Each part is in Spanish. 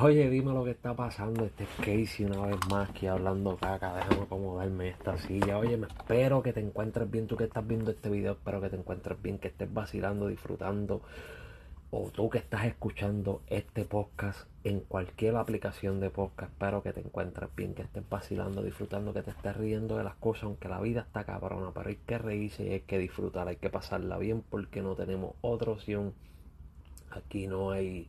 Oye, dime lo que está pasando. Este es Casey una vez más aquí hablando caca. Déjame acomodarme esta silla. Oye, me espero que te encuentres bien. Tú que estás viendo este video, espero que te encuentres bien, que estés vacilando, disfrutando. O tú que estás escuchando este podcast en cualquier aplicación de podcast, espero que te encuentres bien, que estés vacilando, disfrutando, que te estés riendo de las cosas, aunque la vida está cabrona, pero hay que reírse y hay que disfrutar, hay que pasarla bien porque no tenemos otra opción. Aquí no hay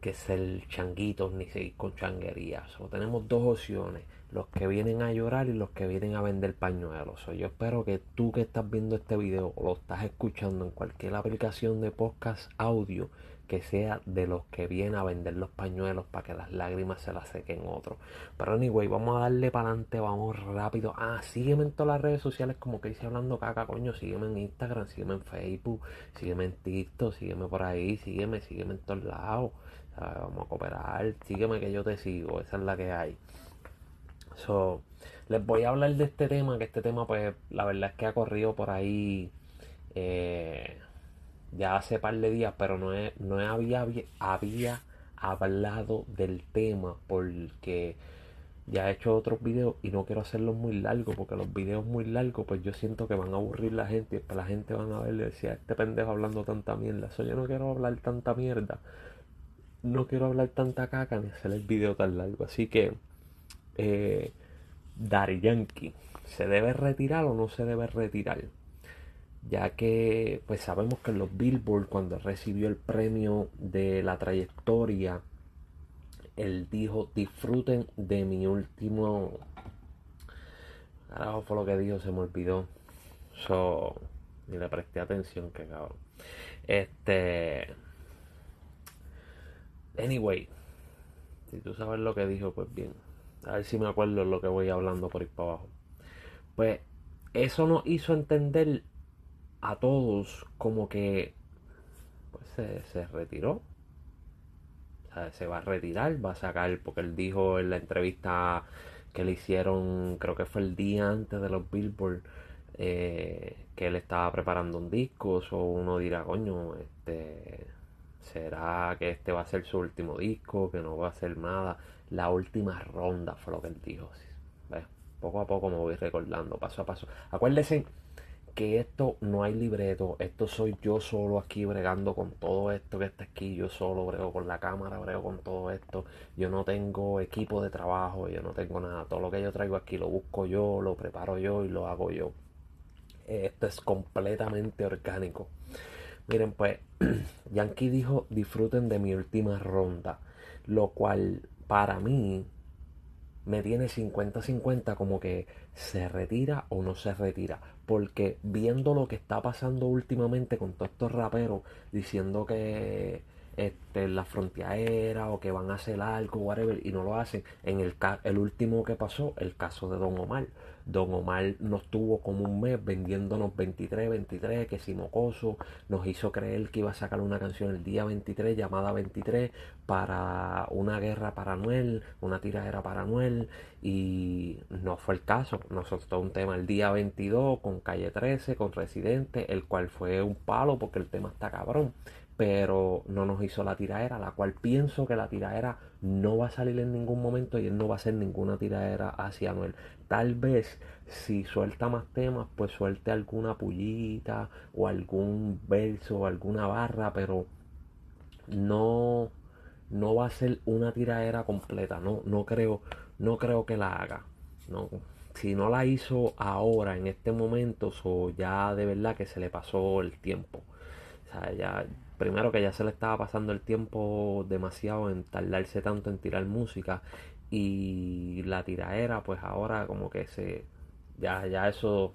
que ser changuitos ni seguir con changuerías. O tenemos dos opciones, los que vienen a llorar y los que vienen a vender pañuelos. yo espero que tú que estás viendo este video o lo estás escuchando en cualquier aplicación de podcast audio, que sea de los que vienen a vender los pañuelos para que las lágrimas se las sequen otro. Pero anyway, vamos a darle para adelante, vamos rápido. Ah, sígueme en todas las redes sociales como que hice hablando caca, coño. Sígueme en Instagram, sígueme en Facebook, sígueme en TikTok, sígueme por ahí, sígueme, sígueme en todos lados. Vamos a cooperar, sígueme que yo te sigo, esa es la que hay. So, les voy a hablar de este tema, que este tema pues la verdad es que ha corrido por ahí eh, ya hace par de días, pero no, no había, había hablado del tema porque ya he hecho otros videos y no quiero hacerlos muy largos porque los videos muy largos pues yo siento que van a aburrir la gente y la gente van a ver y decir este pendejo hablando tanta mierda. Eso yo no quiero hablar tanta mierda. No quiero hablar tanta caca ni hacer el video tan largo. Así que eh, Yankee, ¿se debe retirar o no se debe retirar? Ya que pues sabemos que en los Billboard cuando recibió el premio de la trayectoria, él dijo disfruten de mi último... Carajo fue lo que dijo, se me olvidó. So, ni le presté atención, que cabrón. Este... Anyway, si tú sabes lo que dijo, pues bien. A ver si me acuerdo lo que voy hablando por ir para abajo. Pues eso nos hizo entender a todos como que pues se, retiró. O sea, se va a retirar, va a sacar, porque él dijo en la entrevista que le hicieron, creo que fue el día antes de los Billboard, eh, que él estaba preparando un disco, o uno dirá, coño, este, será que este va a ser su último disco, que no va a hacer nada la última ronda fue lo que él dijo. Poco a poco me voy recordando, paso a paso. Acuérdense que esto no hay libreto, esto soy yo solo aquí bregando con todo esto que está aquí, yo solo brego con la cámara, brego con todo esto, yo no tengo equipo de trabajo, yo no tengo nada, todo lo que yo traigo aquí lo busco yo, lo preparo yo y lo hago yo. Esto es completamente orgánico. Miren pues, Yankee dijo disfruten de mi última ronda, lo cual para mí me tiene 50-50 como que se retira o no se retira. Porque viendo lo que está pasando últimamente con todos estos raperos diciendo que este, la frontera o que van a hacer algo, whatever, y no lo hacen. En el, el último que pasó, el caso de Don Omar. Don Omar nos tuvo como un mes vendiéndonos 23, 23, que si mocoso, nos hizo creer que iba a sacar una canción el día 23 llamada 23 para una guerra para Noel, una tiradera para Noel, y no fue el caso. Nos soltó un tema el día 22 con Calle 13, con Residente, el cual fue un palo porque el tema está cabrón pero no nos hizo la tiraera, la cual pienso que la tiraera no va a salir en ningún momento y él no va a hacer ninguna tiraera hacia Noel. Tal vez si suelta más temas, pues suelte alguna pullita o algún verso o alguna barra, pero no, no va a ser una tiraera completa, no, no creo, no creo que la haga. No, si no la hizo ahora, en este momento, so ya de verdad que se le pasó el tiempo. O sea, primero que ya se le estaba pasando el tiempo demasiado en tardarse tanto en tirar música y la tiraera pues ahora como que se ya ya eso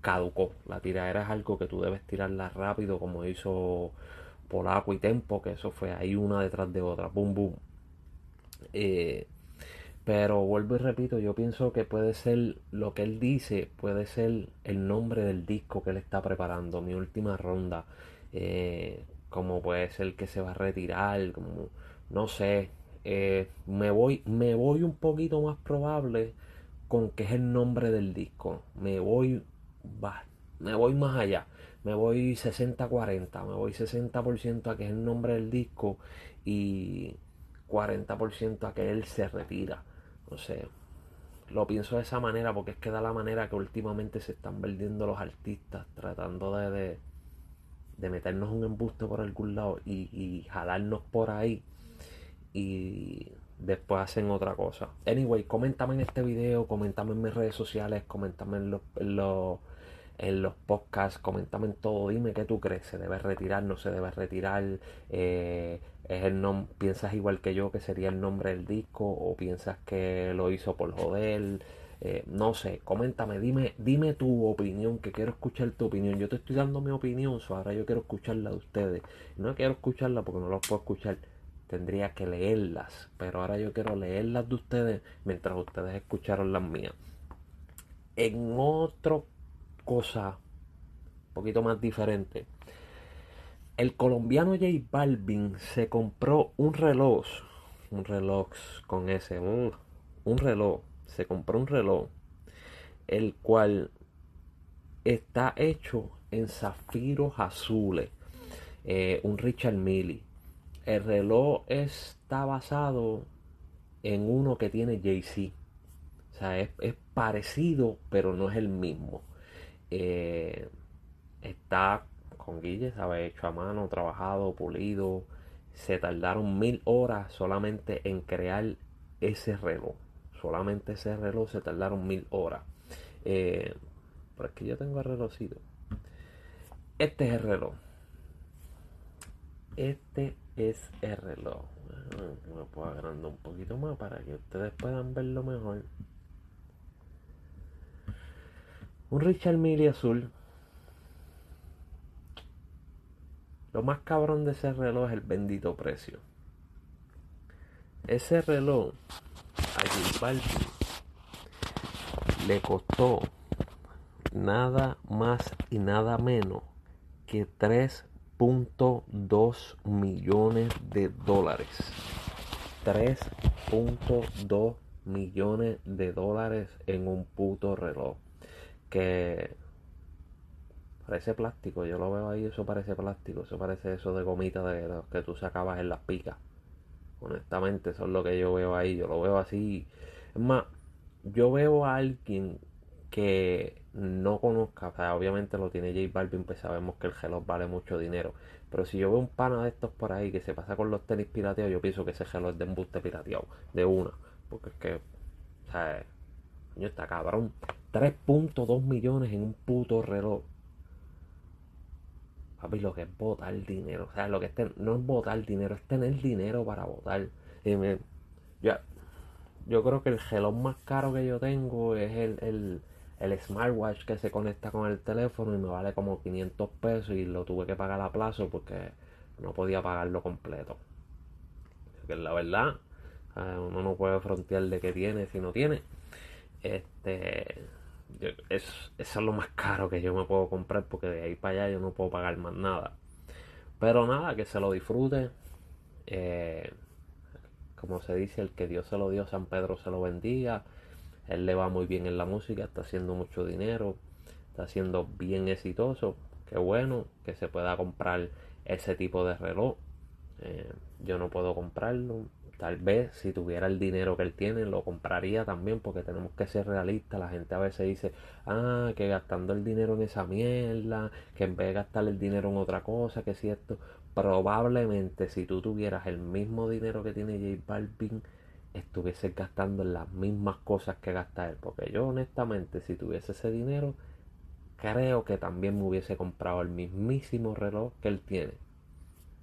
caducó. La tiraera es algo que tú debes tirarla rápido como hizo Polaco y Tempo que eso fue ahí una detrás de otra boom boom. Eh, pero vuelvo y repito yo pienso que puede ser lo que él dice puede ser el nombre del disco que él está preparando mi última ronda eh, como puede ser que se va a retirar, no sé, eh, me voy me voy un poquito más probable con que es el nombre del disco. Me voy va, me voy más allá. Me voy 60-40, me voy 60% a que es el nombre del disco y 40% a que él se retira. No sé, lo pienso de esa manera porque es que da la manera que últimamente se están vendiendo los artistas tratando de, meternos un embuste por algún lado y, y, jalarnos por ahí y después hacen otra cosa. Anyway, coméntame en este video, coméntame en mis redes sociales, coméntame en los, en los, en los podcasts, coméntame en todo, dime qué tú crees, se debe retirar, no se debe retirar, eh, es el nom piensas igual que yo que sería el nombre del disco o piensas que lo hizo por joder, eh, no sé, coméntame, dime, dime tu opinión, que quiero escuchar tu opinión. Yo te estoy dando mi opinión, so ahora yo quiero escucharla de ustedes. No quiero escucharla porque no la puedo escuchar, tendría que leerlas, pero ahora yo quiero leerlas de ustedes mientras ustedes escucharon las mías. En otra cosa un poquito más diferente el colombiano J Balvin se compró un reloj, un reloj con ese, un, reloj, se compró un reloj, el cual está hecho en zafiros azules, eh, un Richard Mille. El reloj está basado en uno que tiene Jay-Z. O sea, es, parecido, pero no es el mismo. Eh, está con Guille, ¿sabes? Hecho a mano, trabajado, pulido. Se tardaron mil horas solamente en crear ese reloj. Solamente ese reloj se tardaron mil horas. Eh, pero es que yo tengo el relojcito. Este es el reloj. Este es el reloj. Me puedo agrandar un poquito más para que ustedes puedan verlo mejor. Un Richard Mille azul Lo más cabrón de ese reloj es el bendito precio. Ese reloj a J le costó nada más y nada menos que 3.2 millones de dólares. 3.2 millones de dólares en un puto reloj. Que Parece plástico, yo lo veo ahí, eso parece plástico, eso parece eso de gomita de los que tú sacabas en las picas. Honestamente, eso es lo que yo veo ahí, yo lo veo así. Es más, yo veo a alguien que no conozca, o sea, obviamente lo tiene J Balvin, pues sabemos que el reloj vale mucho dinero. Pero si yo veo un pana de estos por ahí que se pasa con los tenis pirateados, yo pienso que ese reloj es de embuste pirateado, de una. Porque es que, o sea, está cabrón. 3.2 millones en un puto reloj. Papi, lo que es votar dinero. O sea, lo que es no es votar dinero, es tener dinero para votar. Y me, ya, yo creo que el reloj más caro que yo tengo es el, el, smartwatch que se conecta con el teléfono y me vale como 500 pesos y lo tuve que pagar a plazo porque no podía pagarlo completo. Que la verdad, uno no puede frontear de qué tiene si no tiene. Este es, eso es lo más caro que yo me puedo comprar porque de ahí para allá yo no puedo pagar más nada. Pero nada, que se lo disfrute. Eh, como se dice, el que Dios se lo dio, San Pedro se lo bendiga. Él le va muy bien en la música, está haciendo mucho dinero, está siendo bien exitoso. Qué bueno que se pueda comprar ese tipo de reloj. Eh, yo no puedo comprarlo, Tal vez si tuviera el dinero que él tiene lo compraría también porque tenemos que ser realistas. La gente a veces dice, ah, que gastando el dinero en esa mierda, que en vez de gastar el dinero en otra cosa, que es cierto. Probablemente si tú tuvieras el mismo dinero que tiene J Balvin, estuvieses gastando en las mismas cosas que gasta él. Porque yo honestamente si tuviese ese dinero, creo que también me hubiese comprado el mismísimo reloj que él tiene.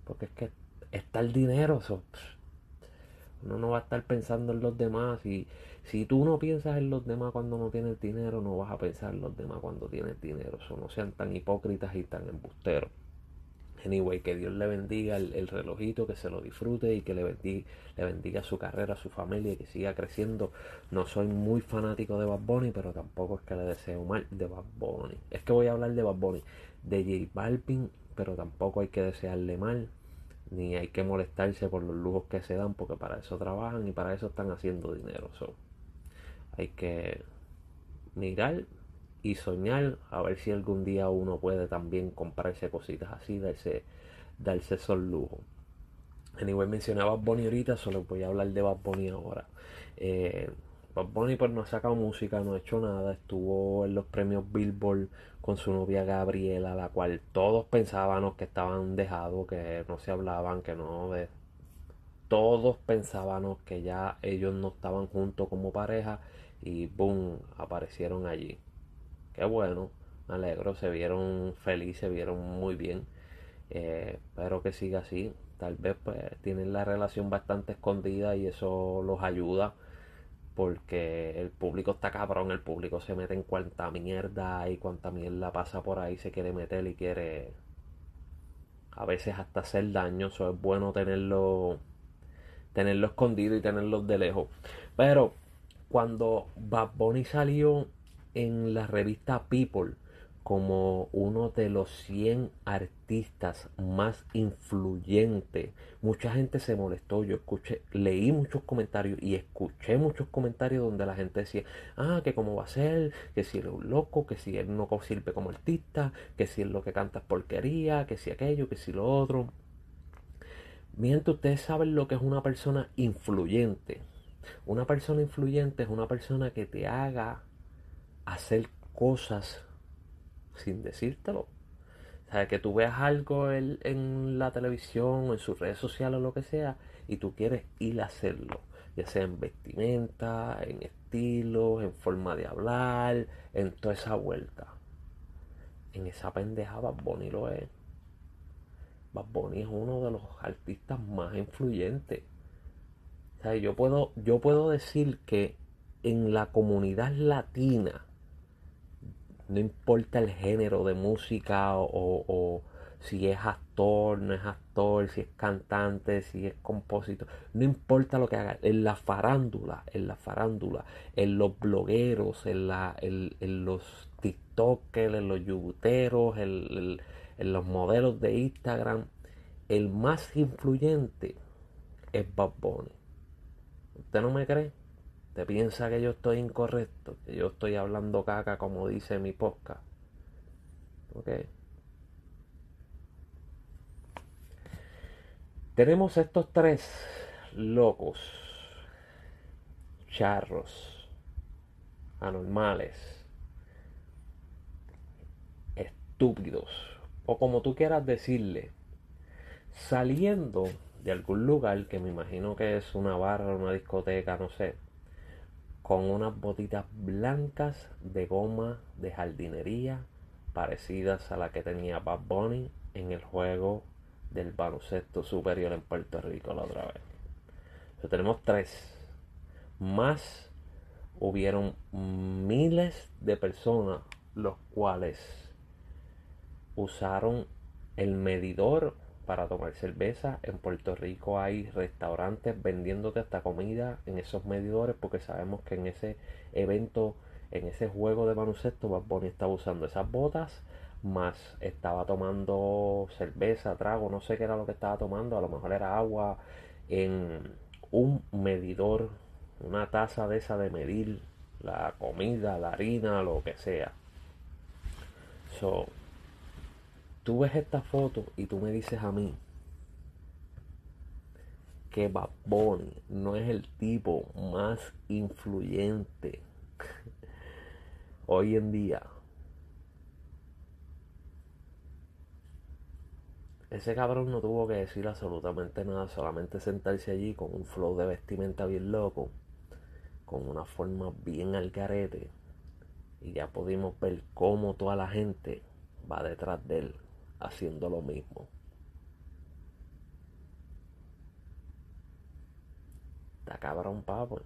Porque es que está el dinero. eso uno no va a estar pensando en los demás. Y si tú no piensas en los demás cuando no tienes dinero, no vas a pensar en los demás cuando tienes dinero. Eso no sean tan hipócritas y tan embusteros. Anyway, que Dios le bendiga el, relojito, que se lo disfrute y que le bendiga, le bendiga su carrera, su familia y que siga creciendo. No soy muy fanático de Bad Bunny, pero tampoco es que le deseo mal de Bad Bunny. Es que voy a hablar de Bad Bunny, de J Balvin, pero tampoco hay que desearle mal ni hay que molestarse por los lujos que se dan porque para eso trabajan y para eso están haciendo dinero. hay que mirar y soñar a ver si algún día uno puede también comprarse cositas así, darse, darse esos lujos. Anyway, mencioné a Bad Bunny ahorita, solo voy a hablar de Bad Bunny ahora. Eh, Bad Bunny pues no ha sacado música, no ha hecho nada. Estuvo en los premios Billboard con su novia Gabriela, la cual todos pensábamos que estaban dejados, que no se hablaban, que no... Todos pensábamos que ya ellos no estaban juntos como pareja y boom, aparecieron allí. Qué bueno, me alegro, se vieron felices, se vieron muy bien. Eh, espero que siga así. Tal vez pues tienen la relación bastante escondida y eso los ayuda porque el público está cabrón, el público se mete en cuanta mierda y cuanta mierda pasa por ahí, se quiere meter y quiere a veces hasta hacer daño, eso es bueno tenerlo tenerlo escondido y tenerlo de lejos. Pero cuando Bad Bunny salió en la revista People como uno de los 100 artistas más influyentes. Mucha gente se molestó, yo escuché, leí muchos comentarios y escuché muchos comentarios donde la gente decía, ah, que cómo va a ser, que si él es un loco, que si él no sirve como artista, que si él lo que canta es porquería, que si aquello, que si lo otro. Mientras ustedes saben lo que es una persona influyente. Una persona influyente es una persona que te haga hacer cosas sin decírtelo. O sea, que tú veas algo en, la televisión, en sus redes sociales o lo que sea, y tú quieres ir a hacerlo. Ya sea en vestimenta, en estilo, en forma de hablar, en toda esa vuelta. En esa pendeja Bad Bunny lo es. Bad Bunny es uno de los artistas más influyentes. O yo puedo, yo puedo decir que en la comunidad latina, no importa el género de música o, si es actor, no es actor, si es cantante, si es compositor, no importa lo que haga, en la farándula, en la farándula, en los blogueros, en, los tiktokers, en los youtuberos, en, los modelos de Instagram, el más influyente es Bob Bunny. ¿Usted no me cree? Te piensa que yo estoy incorrecto, que yo estoy hablando caca como dice mi podcast. ¿Ok? Tenemos estos tres locos, charros, anormales, estúpidos, o como tú quieras decirle, saliendo de algún lugar que me imagino que es una barra, una discoteca, no sé, con unas botitas blancas de goma de jardinería parecidas a la que tenía Bad Bunny en el juego del baloncesto superior en Puerto Rico la otra vez. tenemos tres. Más hubieron miles de personas los cuales usaron el medidor para tomar cerveza. En Puerto Rico hay restaurantes vendiéndote hasta comida en esos medidores porque sabemos que en ese evento, en ese juego de baloncesto, Bad estaba usando esas botas más estaba tomando cerveza, trago, no sé qué era lo que estaba tomando, a lo mejor era agua en un medidor, una taza de esa de medir la comida, la harina, lo que sea. So, tú ves esta foto y tú me dices a mí que Bad no es el tipo más influyente hoy en día. Ese cabrón no tuvo que decir absolutamente nada, solamente sentarse allí con un flow de vestimenta bien loco, con una forma bien al carete, y ya pudimos ver cómo toda la gente va detrás de él haciendo lo mismo. Está cabrón, papo.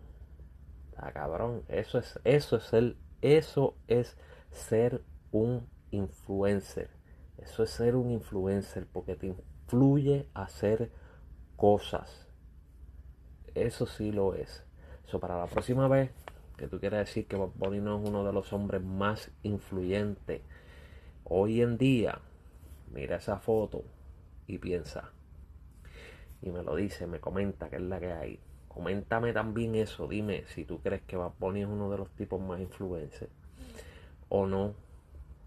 Está cabrón. Eso es, eso es el, eso es ser un influencer. Eso es ser un influencer porque te influye a hacer cosas. Eso sí lo es. Para la próxima vez que tú quieras decir que Bob no es uno de los hombres más influyentes hoy en día, mira esa foto y piensa. Y me lo dice, me comenta que es la que hay. Coméntame también eso, dime si tú crees que Bad Bunny es uno de los tipos más influencers o no.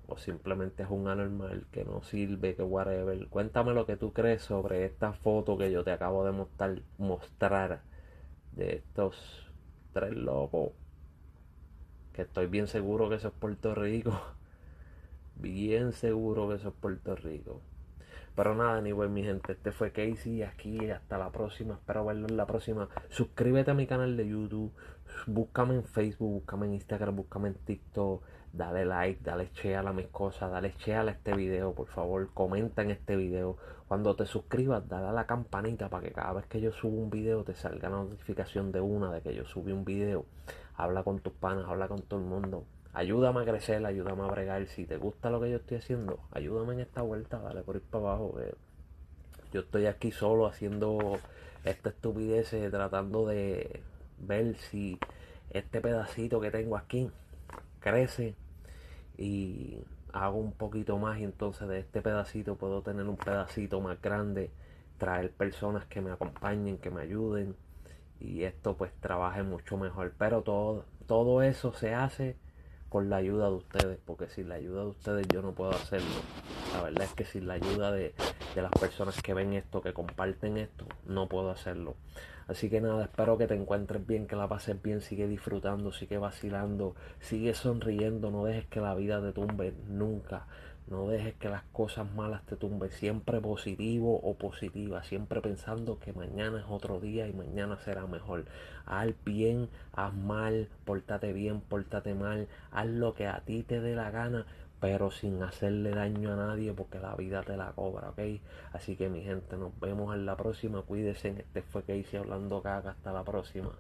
o simplemente es un anormal que no sirve, que whatever. Cuéntame lo que tú crees sobre esta foto que yo te acabo de mostrar, mostrar de estos tres locos. Que estoy bien seguro que eso es Puerto Rico. Bien seguro que eso es Puerto Rico. Pero nada, ni anyway, mi gente, este fue Casey aquí, hasta la próxima, espero verlo en la próxima. Suscríbete a mi canal de YouTube, búscame en Facebook, búscame en Instagram, búscame en TikTok, dale like, dale share a mis cosas, dale share a este video, por favor, comenta en este video. Cuando te suscribas, dale a la campanita para que cada vez que yo subo un video te salga la notificación de una de que yo subí un video. Habla con tus panas, habla con todo el mundo. Ayúdame a crecer, ayúdame a bregar. Si te gusta lo que yo estoy haciendo, ayúdame en esta vuelta, dale por ir para abajo. yo estoy aquí solo haciendo esta estupidez, tratando de ver si este pedacito que tengo aquí crece y hago un poquito más y entonces de este pedacito puedo tener un pedacito más grande, traer personas que me acompañen, que me ayuden y esto pues trabaje mucho mejor. Pero todo, todo eso se hace con la ayuda de ustedes, porque sin la ayuda de ustedes yo no puedo hacerlo. La verdad es que sin la ayuda de, de las personas que ven esto, que comparten esto, no puedo hacerlo. Así que nada, espero que te encuentres bien, que la pases bien, sigue disfrutando, sigue vacilando, sigue sonriendo, no dejes que la vida te tumbe nunca. No dejes que las cosas malas te tumben. Siempre positivo o positiva. Siempre pensando que mañana es otro día y mañana será mejor. Haz bien, haz mal, pórtate bien, pórtate mal. Haz lo que a ti te dé la gana, pero sin hacerle daño a nadie porque la vida te la cobra, ¿ok? Así que mi gente, nos vemos en la próxima. Cuídense. Este fue que hice hablando caca. Hasta la próxima.